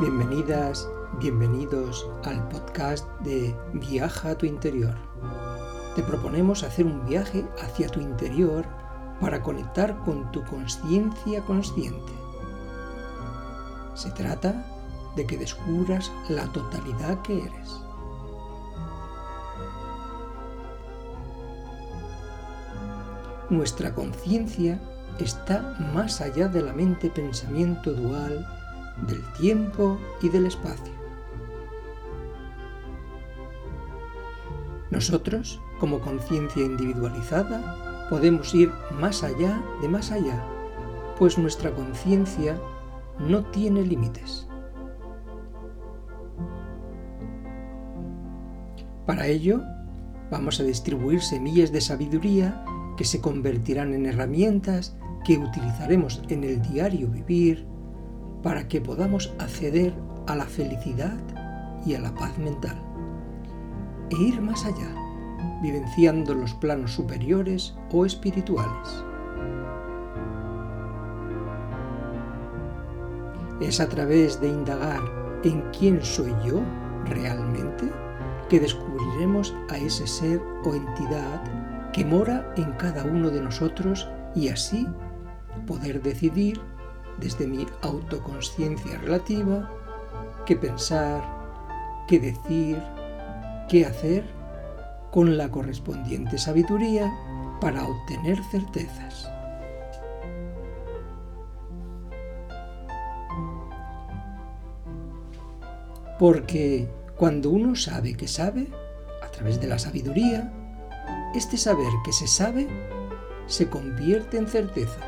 Bienvenidas, bienvenidos al podcast de Viaja a tu interior. Te proponemos hacer un viaje hacia tu interior para conectar con tu conciencia consciente. Se trata de que descubras la totalidad que eres. Nuestra conciencia está más allá de la mente-pensamiento dual del tiempo y del espacio. Nosotros, como conciencia individualizada, podemos ir más allá de más allá, pues nuestra conciencia no tiene límites. Para ello, vamos a distribuir semillas de sabiduría que se convertirán en herramientas que utilizaremos en el diario vivir para que podamos acceder a la felicidad y a la paz mental e ir más allá, vivenciando los planos superiores o espirituales. Es a través de indagar en quién soy yo realmente que descubriremos a ese ser o entidad que mora en cada uno de nosotros y así poder decidir desde mi autoconsciencia relativa qué pensar, qué decir, qué hacer con la correspondiente sabiduría para obtener certezas. Porque cuando uno sabe que sabe, a través de la sabiduría, este saber que se sabe se convierte en certeza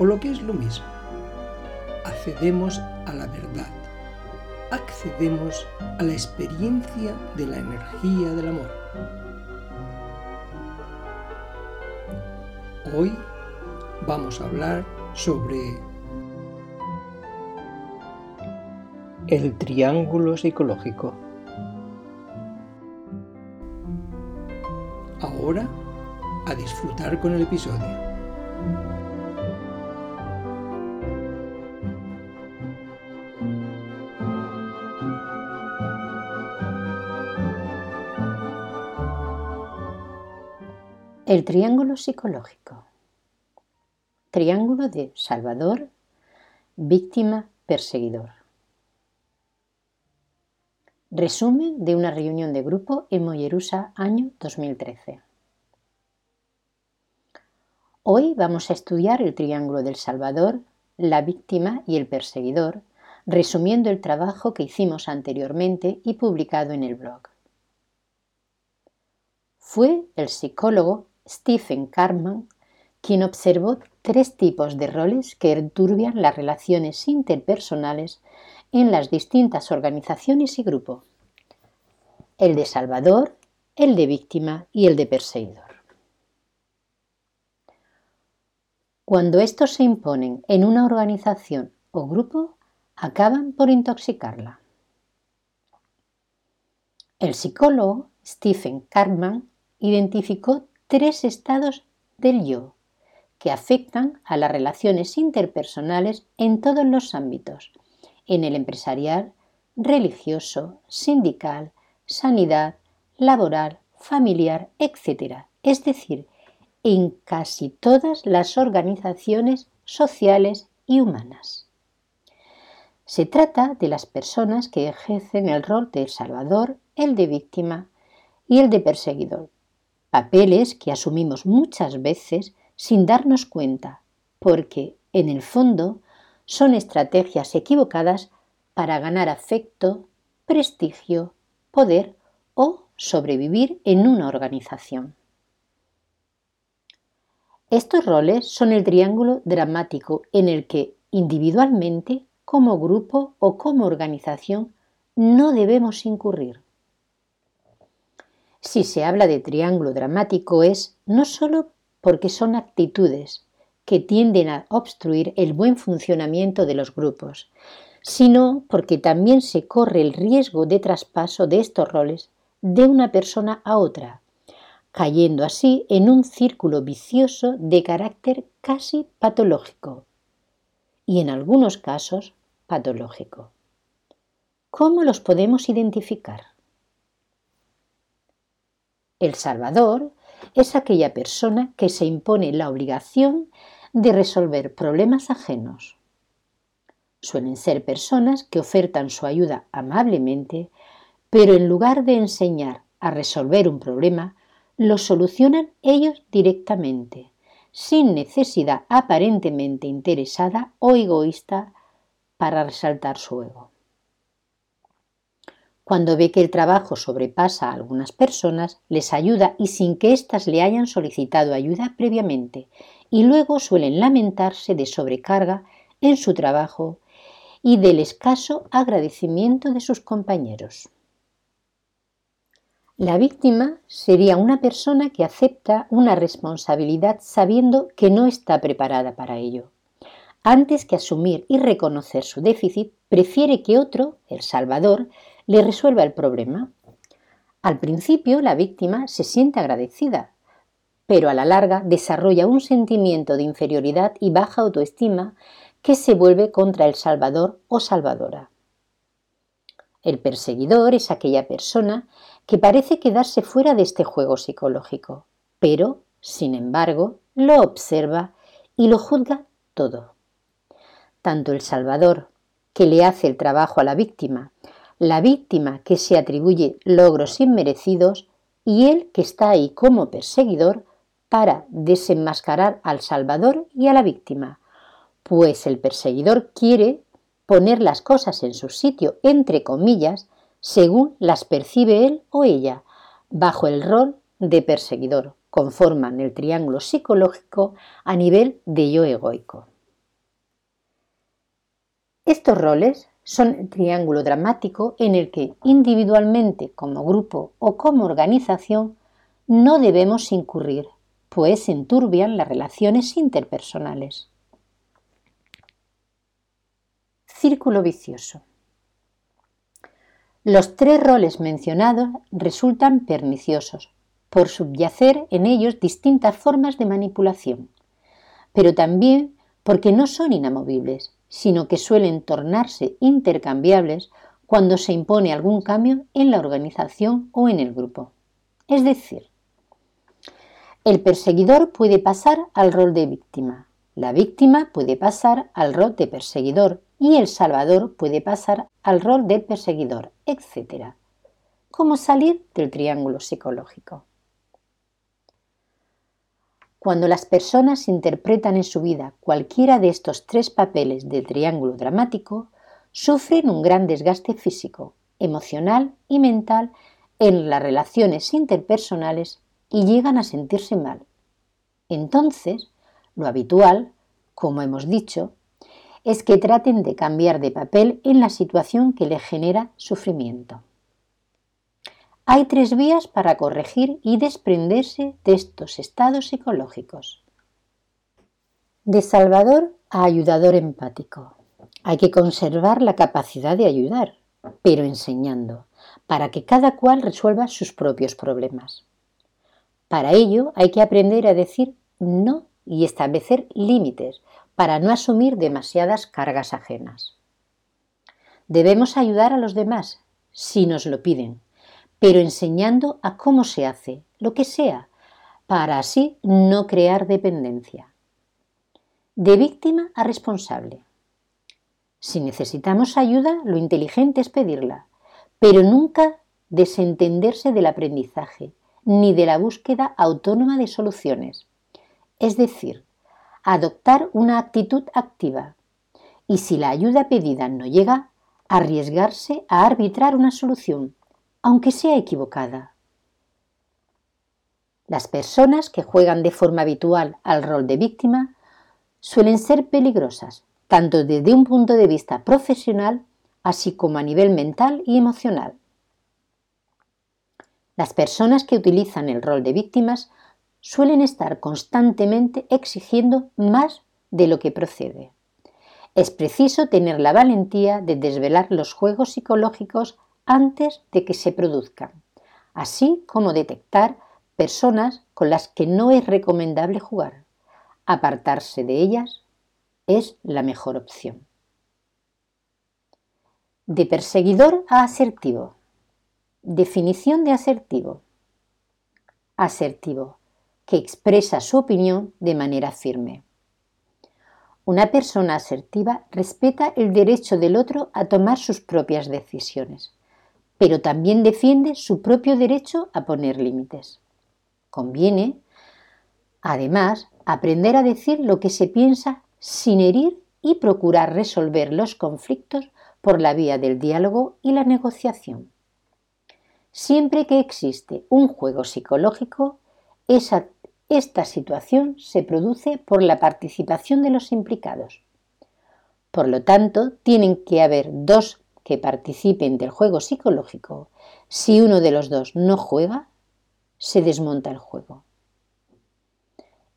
o lo que es lo mismo, accedemos a la verdad, accedemos a la experiencia de la energía del amor. Hoy vamos a hablar sobre el triángulo psicológico. Ahora a disfrutar con el episodio. El triángulo psicológico. Triángulo de Salvador, víctima, perseguidor. Resumen de una reunión de grupo en Mollerusa, año 2013. Hoy vamos a estudiar el triángulo del Salvador, la víctima y el perseguidor, resumiendo el trabajo que hicimos anteriormente y publicado en el blog. Fue el psicólogo Stephen Carman, quien observó tres tipos de roles que enturbian las relaciones interpersonales en las distintas organizaciones y grupos. El de salvador, el de víctima y el de perseguidor. Cuando estos se imponen en una organización o grupo, acaban por intoxicarla. El psicólogo Stephen Carman identificó tres estados del yo que afectan a las relaciones interpersonales en todos los ámbitos, en el empresarial, religioso, sindical, sanidad, laboral, familiar, etc. Es decir, en casi todas las organizaciones sociales y humanas. Se trata de las personas que ejercen el rol de salvador, el de víctima y el de perseguidor, papeles que asumimos muchas veces sin darnos cuenta, porque, en el fondo, son estrategias equivocadas para ganar afecto, prestigio, poder o sobrevivir en una organización. Estos roles son el triángulo dramático en el que individualmente, como grupo o como organización, no debemos incurrir. Si se habla de triángulo dramático es no solo porque son actitudes que tienden a obstruir el buen funcionamiento de los grupos, sino porque también se corre el riesgo de traspaso de estos roles de una persona a otra, cayendo así en un círculo vicioso de carácter casi patológico y en algunos casos patológico. ¿Cómo los podemos identificar? El Salvador es aquella persona que se impone la obligación de resolver problemas ajenos. Suelen ser personas que ofertan su ayuda amablemente, pero en lugar de enseñar a resolver un problema, lo solucionan ellos directamente, sin necesidad aparentemente interesada o egoísta para resaltar su ego. Cuando ve que el trabajo sobrepasa a algunas personas, les ayuda y sin que éstas le hayan solicitado ayuda previamente, y luego suelen lamentarse de sobrecarga en su trabajo y del escaso agradecimiento de sus compañeros. La víctima sería una persona que acepta una responsabilidad sabiendo que no está preparada para ello. Antes que asumir y reconocer su déficit, prefiere que otro, el Salvador, le resuelva el problema. Al principio la víctima se siente agradecida, pero a la larga desarrolla un sentimiento de inferioridad y baja autoestima que se vuelve contra el Salvador o Salvadora. El perseguidor es aquella persona que parece quedarse fuera de este juego psicológico, pero, sin embargo, lo observa y lo juzga todo. Tanto el Salvador, que le hace el trabajo a la víctima, la víctima que se atribuye logros inmerecidos y él que está ahí como perseguidor para desenmascarar al Salvador y a la víctima, pues el perseguidor quiere poner las cosas en su sitio, entre comillas, según las percibe él o ella, bajo el rol de perseguidor. Conforman el triángulo psicológico a nivel de yo egoico. Estos roles son triángulo dramático en el que individualmente, como grupo o como organización, no debemos incurrir, pues enturbian las relaciones interpersonales. Círculo vicioso. Los tres roles mencionados resultan perniciosos, por subyacer en ellos distintas formas de manipulación, pero también porque no son inamovibles, sino que suelen tornarse intercambiables cuando se impone algún cambio en la organización o en el grupo. Es decir, el perseguidor puede pasar al rol de víctima, la víctima puede pasar al rol de perseguidor y el salvador puede pasar al rol del perseguidor, etc. ¿Cómo salir del triángulo psicológico? Cuando las personas interpretan en su vida cualquiera de estos tres papeles del triángulo dramático, sufren un gran desgaste físico, emocional y mental en las relaciones interpersonales y llegan a sentirse mal. Entonces, lo habitual, como hemos dicho, es que traten de cambiar de papel en la situación que le genera sufrimiento. Hay tres vías para corregir y desprenderse de estos estados psicológicos. De salvador a ayudador empático. Hay que conservar la capacidad de ayudar, pero enseñando, para que cada cual resuelva sus propios problemas. Para ello hay que aprender a decir no y establecer límites para no asumir demasiadas cargas ajenas. Debemos ayudar a los demás si nos lo piden, pero enseñando a cómo se hace, lo que sea, para así no crear dependencia. De víctima a responsable. Si necesitamos ayuda, lo inteligente es pedirla, pero nunca desentenderse del aprendizaje ni de la búsqueda autónoma de soluciones. Es decir, adoptar una actitud activa y si la ayuda pedida no llega, arriesgarse a arbitrar una solución, aunque sea equivocada. Las personas que juegan de forma habitual al rol de víctima suelen ser peligrosas, tanto desde un punto de vista profesional así como a nivel mental y emocional. Las personas que utilizan el rol de víctimas suelen estar constantemente exigiendo más de lo que procede. Es preciso tener la valentía de desvelar los juegos psicológicos antes de que se produzcan, así como detectar personas con las que no es recomendable jugar. Apartarse de ellas es la mejor opción. De perseguidor a asertivo. Definición de asertivo. Asertivo, que expresa su opinión de manera firme. Una persona asertiva respeta el derecho del otro a tomar sus propias decisiones, pero también defiende su propio derecho a poner límites. Conviene, además, aprender a decir lo que se piensa sin herir y procurar resolver los conflictos por la vía del diálogo y la negociación. Siempre que existe un juego psicológico, esa esta situación se produce por la participación de los implicados. Por lo tanto, tienen que haber dos que participen del juego psicológico. Si uno de los dos no juega, se desmonta el juego.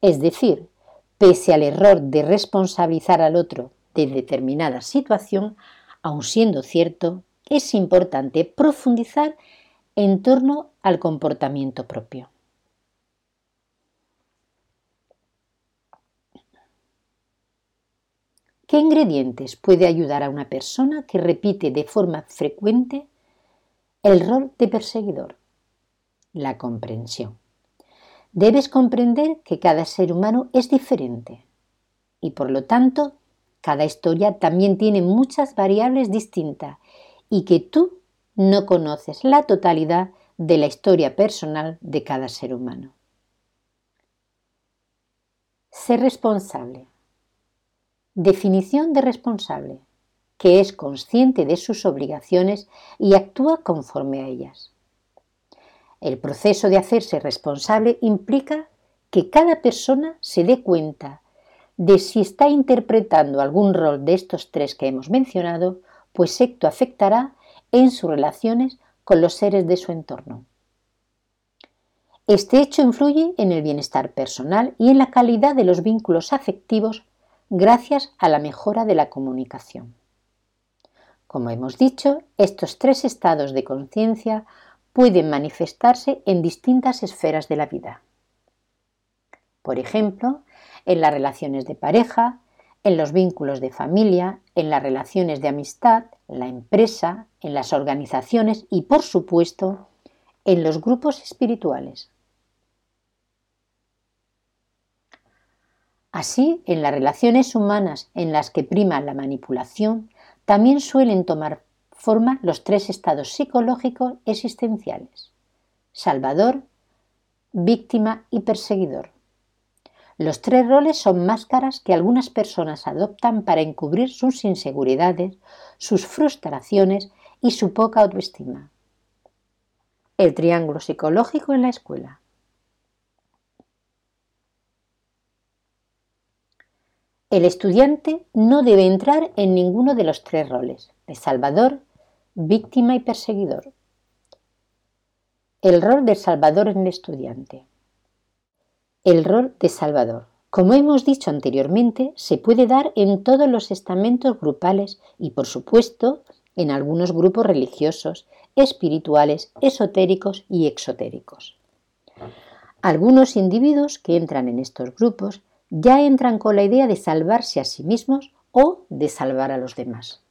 Es decir, pese al error de responsabilizar al otro de determinada situación, aun siendo cierto, es importante profundizar en torno al comportamiento propio. ¿Qué ingredientes puede ayudar a una persona que repite de forma frecuente el rol de perseguidor? La comprensión. Debes comprender que cada ser humano es diferente y por lo tanto cada historia también tiene muchas variables distintas y que tú no conoces la totalidad de la historia personal de cada ser humano. Ser responsable. Definición de responsable, que es consciente de sus obligaciones y actúa conforme a ellas. El proceso de hacerse responsable implica que cada persona se dé cuenta de si está interpretando algún rol de estos tres que hemos mencionado, pues esto afectará en sus relaciones con los seres de su entorno. Este hecho influye en el bienestar personal y en la calidad de los vínculos afectivos gracias a la mejora de la comunicación. Como hemos dicho, estos tres estados de conciencia pueden manifestarse en distintas esferas de la vida. Por ejemplo, en las relaciones de pareja, en los vínculos de familia, en las relaciones de amistad, en la empresa, en las organizaciones y, por supuesto, en los grupos espirituales. Así, en las relaciones humanas en las que prima la manipulación, también suelen tomar forma los tres estados psicológicos existenciales, salvador, víctima y perseguidor. Los tres roles son máscaras que algunas personas adoptan para encubrir sus inseguridades, sus frustraciones y su poca autoestima. El triángulo psicológico en la escuela. El estudiante no debe entrar en ninguno de los tres roles, de salvador, víctima y perseguidor. El rol de salvador en el estudiante. El rol de salvador. Como hemos dicho anteriormente, se puede dar en todos los estamentos grupales y, por supuesto, en algunos grupos religiosos, espirituales, esotéricos y exotéricos. Algunos individuos que entran en estos grupos ya entran con la idea de salvarse a sí mismos o de salvar a los demás.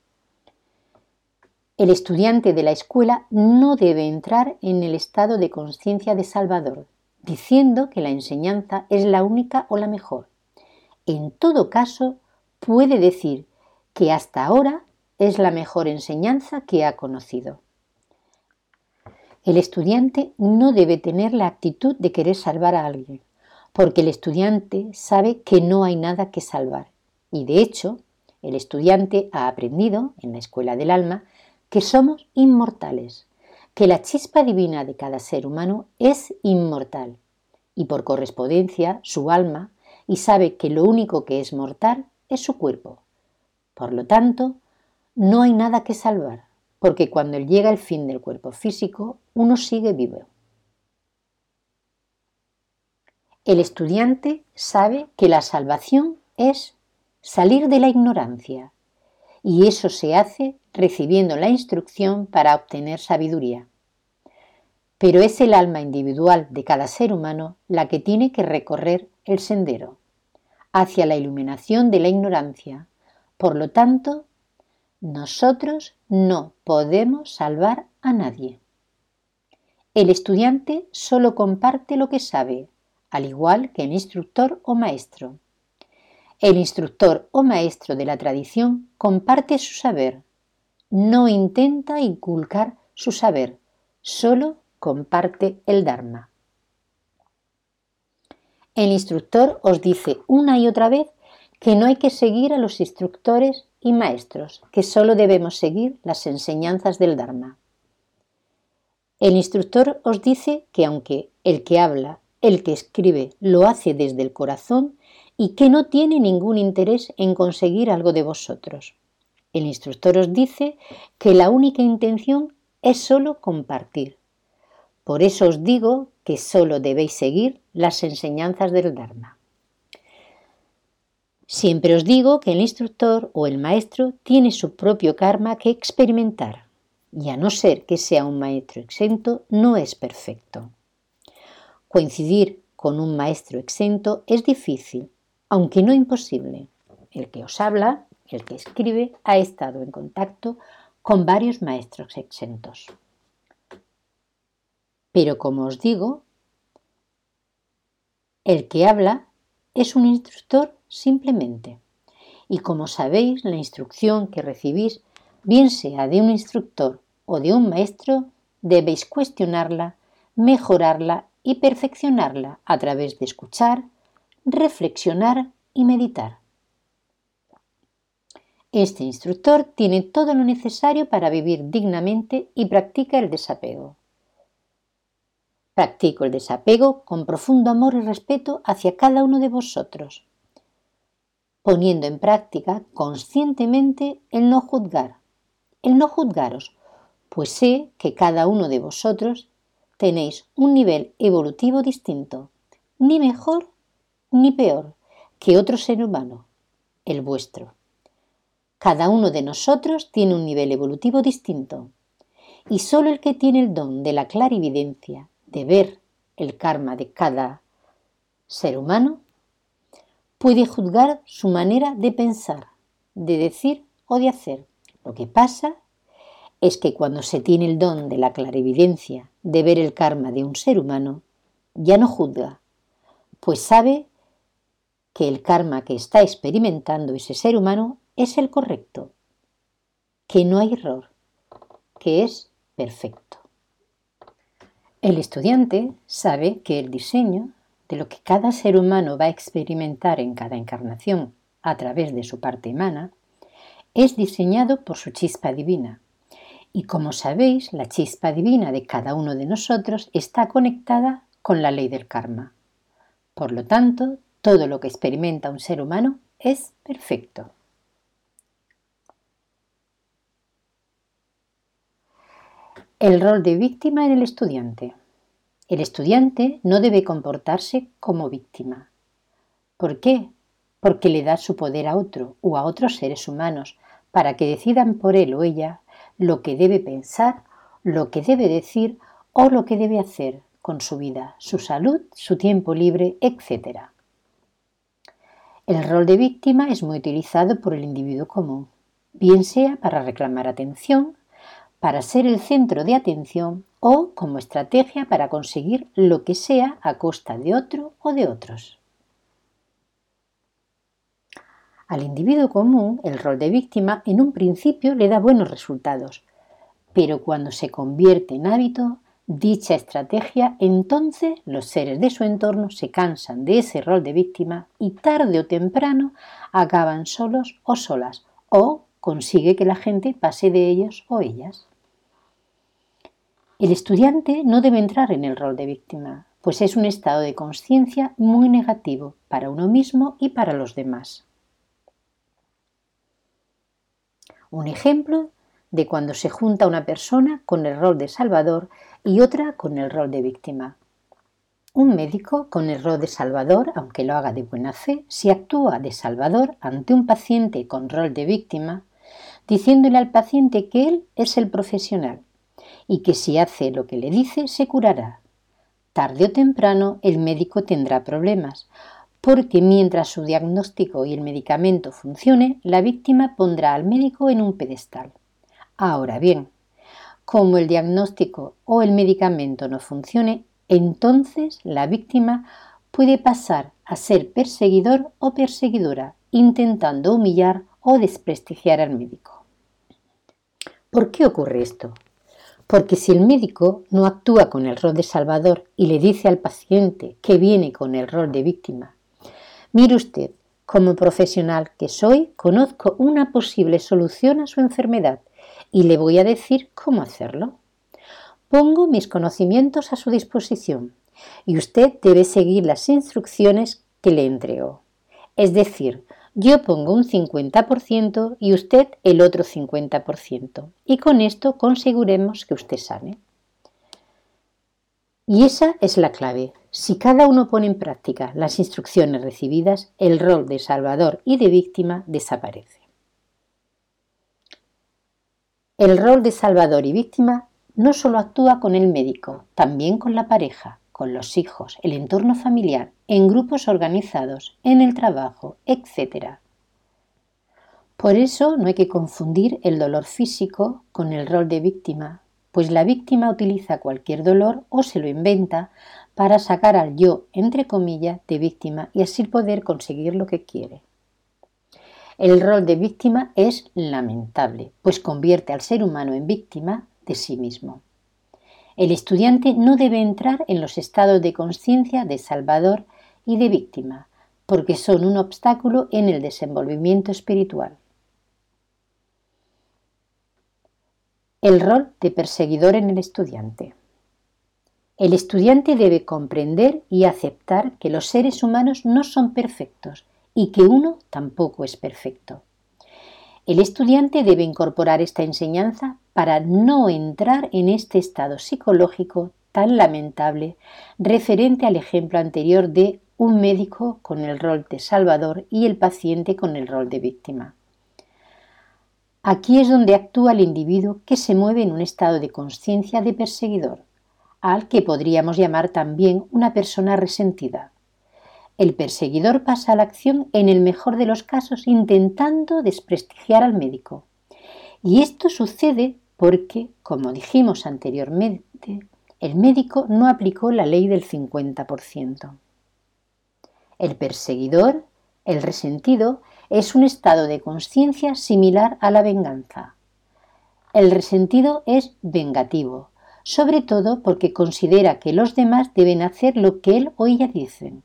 El estudiante de la escuela no debe entrar en el estado de conciencia de Salvador, diciendo que la enseñanza es la única o la mejor. En todo caso, puede decir que hasta ahora es la mejor enseñanza que ha conocido. El estudiante no debe tener la actitud de querer salvar a alguien, porque el estudiante sabe que no hay nada que salvar. Y de hecho, el estudiante ha aprendido en la escuela del alma que somos inmortales, que la chispa divina de cada ser humano es inmortal y por correspondencia su alma y sabe que lo único que es mortal es su cuerpo. Por lo tanto, no hay nada que salvar, porque cuando llega el fin del cuerpo físico, uno sigue vivo. El estudiante sabe que la salvación es salir de la ignorancia y eso se hace recibiendo la instrucción para obtener sabiduría. Pero es el alma individual de cada ser humano la que tiene que recorrer el sendero hacia la iluminación de la ignorancia. Por lo tanto, nosotros no podemos salvar a nadie. El estudiante solo comparte lo que sabe, al igual que el instructor o maestro. El instructor o maestro de la tradición comparte su saber, no intenta inculcar su saber, solo comparte el Dharma. El instructor os dice una y otra vez que no hay que seguir a los instructores y maestros, que solo debemos seguir las enseñanzas del Dharma. El instructor os dice que aunque el que habla, el que escribe, lo hace desde el corazón y que no tiene ningún interés en conseguir algo de vosotros. El instructor os dice que la única intención es solo compartir. Por eso os digo que solo debéis seguir las enseñanzas del Dharma. Siempre os digo que el instructor o el maestro tiene su propio karma que experimentar, y a no ser que sea un maestro exento, no es perfecto. Coincidir con un maestro exento es difícil, aunque no imposible. El que os habla, el que escribe, ha estado en contacto con varios maestros exentos. Pero como os digo, el que habla es un instructor simplemente. Y como sabéis, la instrucción que recibís, bien sea de un instructor o de un maestro, debéis cuestionarla, mejorarla y perfeccionarla a través de escuchar, reflexionar y meditar. Este instructor tiene todo lo necesario para vivir dignamente y practica el desapego. Practico el desapego con profundo amor y respeto hacia cada uno de vosotros, poniendo en práctica conscientemente el no juzgar, el no juzgaros, pues sé que cada uno de vosotros tenéis un nivel evolutivo distinto, ni mejor ni peor que otro ser humano, el vuestro. Cada uno de nosotros tiene un nivel evolutivo distinto, y solo el que tiene el don de la clarividencia de ver el karma de cada ser humano, puede juzgar su manera de pensar, de decir o de hacer. Lo que pasa es que cuando se tiene el don de la clarividencia de ver el karma de un ser humano, ya no juzga, pues sabe que el karma que está experimentando ese ser humano es el correcto, que no hay error, que es perfecto. El estudiante sabe que el diseño de lo que cada ser humano va a experimentar en cada encarnación a través de su parte humana es diseñado por su chispa divina. Y como sabéis, la chispa divina de cada uno de nosotros está conectada con la ley del karma. Por lo tanto, todo lo que experimenta un ser humano es perfecto. El rol de víctima en el estudiante. El estudiante no debe comportarse como víctima. ¿Por qué? Porque le da su poder a otro o a otros seres humanos para que decidan por él o ella lo que debe pensar, lo que debe decir o lo que debe hacer con su vida, su salud, su tiempo libre, etc. El rol de víctima es muy utilizado por el individuo común, bien sea para reclamar atención, para ser el centro de atención o como estrategia para conseguir lo que sea a costa de otro o de otros. Al individuo común, el rol de víctima en un principio le da buenos resultados, pero cuando se convierte en hábito, dicha estrategia, entonces los seres de su entorno se cansan de ese rol de víctima y tarde o temprano acaban solos o solas o consigue que la gente pase de ellos o ellas. El estudiante no debe entrar en el rol de víctima, pues es un estado de conciencia muy negativo para uno mismo y para los demás. Un ejemplo de cuando se junta una persona con el rol de salvador y otra con el rol de víctima. Un médico con el rol de salvador, aunque lo haga de buena fe, si actúa de salvador ante un paciente con rol de víctima, diciéndole al paciente que él es el profesional y que si hace lo que le dice se curará. Tarde o temprano el médico tendrá problemas, porque mientras su diagnóstico y el medicamento funcione, la víctima pondrá al médico en un pedestal. Ahora bien, como el diagnóstico o el medicamento no funcione, entonces la víctima puede pasar a ser perseguidor o perseguidora, intentando humillar o desprestigiar al médico. ¿Por qué ocurre esto? Porque si el médico no actúa con el rol de salvador y le dice al paciente que viene con el rol de víctima, mire usted, como profesional que soy, conozco una posible solución a su enfermedad y le voy a decir cómo hacerlo. Pongo mis conocimientos a su disposición y usted debe seguir las instrucciones que le entrego. Es decir, yo pongo un 50% y usted el otro 50%. Y con esto conseguiremos que usted sane. Y esa es la clave. Si cada uno pone en práctica las instrucciones recibidas, el rol de salvador y de víctima desaparece. El rol de salvador y víctima no solo actúa con el médico, también con la pareja, con los hijos, el entorno familiar, en grupos organizados, en el trabajo, etc. Por eso no hay que confundir el dolor físico con el rol de víctima, pues la víctima utiliza cualquier dolor o se lo inventa para sacar al yo, entre comillas, de víctima y así poder conseguir lo que quiere. El rol de víctima es lamentable, pues convierte al ser humano en víctima de sí mismo. El estudiante no debe entrar en los estados de conciencia de salvador y de víctima, porque son un obstáculo en el desenvolvimiento espiritual. El rol de perseguidor en el estudiante. El estudiante debe comprender y aceptar que los seres humanos no son perfectos y que uno tampoco es perfecto. El estudiante debe incorporar esta enseñanza para no entrar en este estado psicológico tan lamentable referente al ejemplo anterior de un médico con el rol de salvador y el paciente con el rol de víctima. Aquí es donde actúa el individuo que se mueve en un estado de conciencia de perseguidor, al que podríamos llamar también una persona resentida. El perseguidor pasa a la acción en el mejor de los casos intentando desprestigiar al médico. Y esto sucede porque, como dijimos anteriormente, el médico no aplicó la ley del 50%. El perseguidor, el resentido, es un estado de conciencia similar a la venganza. El resentido es vengativo, sobre todo porque considera que los demás deben hacer lo que él o ella dicen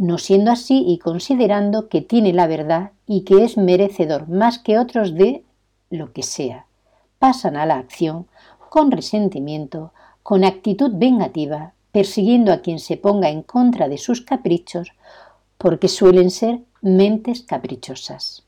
no siendo así y considerando que tiene la verdad y que es merecedor más que otros de lo que sea. Pasan a la acción con resentimiento, con actitud vengativa, persiguiendo a quien se ponga en contra de sus caprichos, porque suelen ser mentes caprichosas.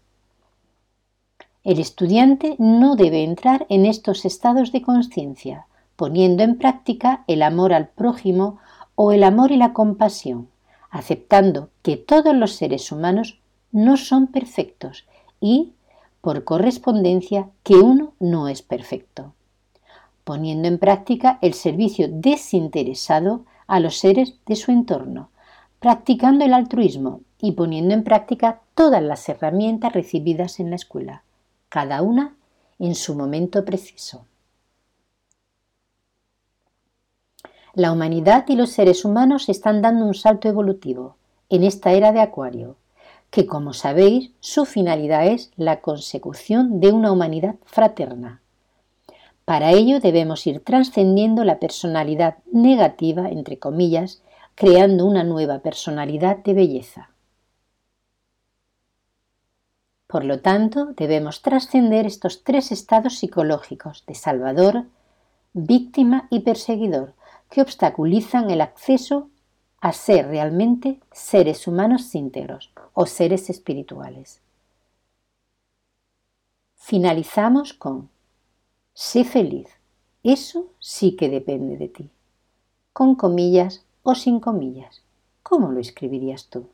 El estudiante no debe entrar en estos estados de conciencia, poniendo en práctica el amor al prójimo o el amor y la compasión, aceptando que todos los seres humanos no son perfectos y, por correspondencia, que uno no es perfecto, poniendo en práctica el servicio desinteresado a los seres de su entorno, practicando el altruismo y poniendo en práctica todas las herramientas recibidas en la escuela, cada una en su momento preciso. La humanidad y los seres humanos están dando un salto evolutivo en esta era de Acuario, que como sabéis su finalidad es la consecución de una humanidad fraterna. Para ello debemos ir trascendiendo la personalidad negativa, entre comillas, creando una nueva personalidad de belleza. Por lo tanto, debemos trascender estos tres estados psicológicos de salvador, víctima y perseguidor, que obstaculizan el acceso a ser realmente seres humanos íntegros o seres espirituales. Finalizamos con sé feliz, eso sí que depende de ti. Con comillas, o sin comillas? ¿Cómo lo escribirías tú?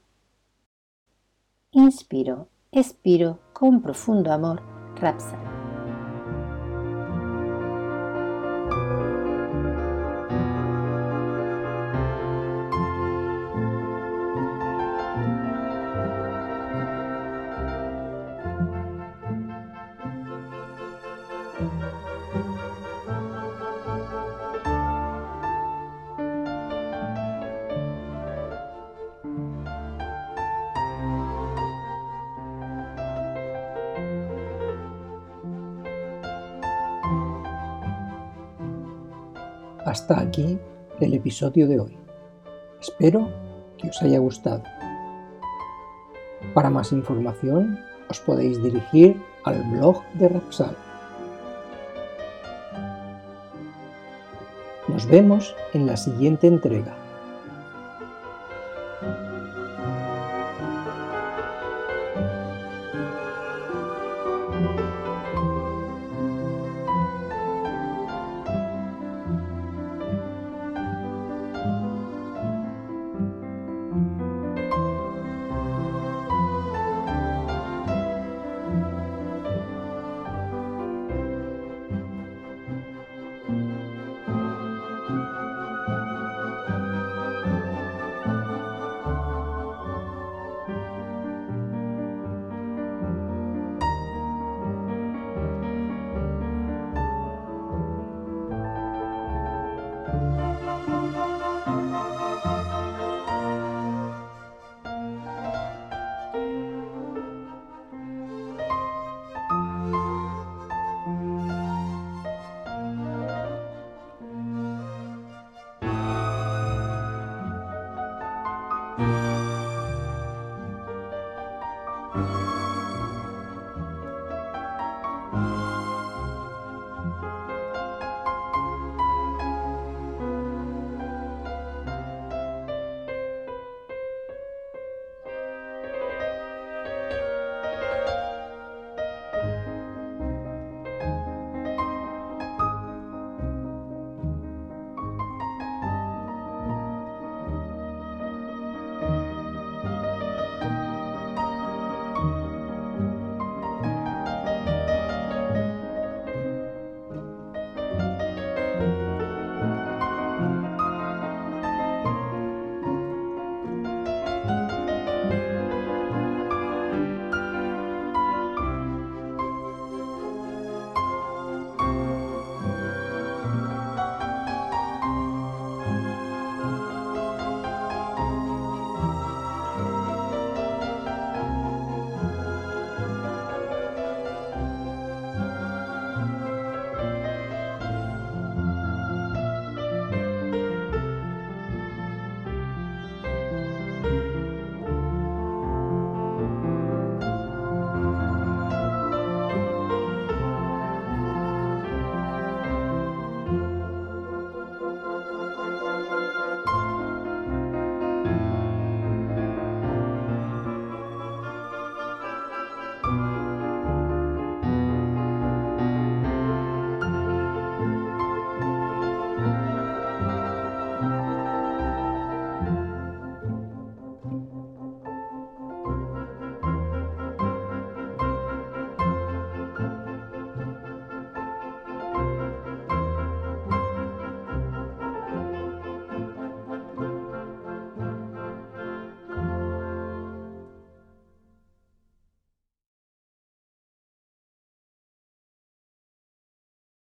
Inspiro, expiro con profundo amor, Rapsal. Hasta aquí el episodio de hoy. Espero que os haya gustado. Para más información os podéis dirigir al blog de Rapsal. Nos vemos en la siguiente entrega.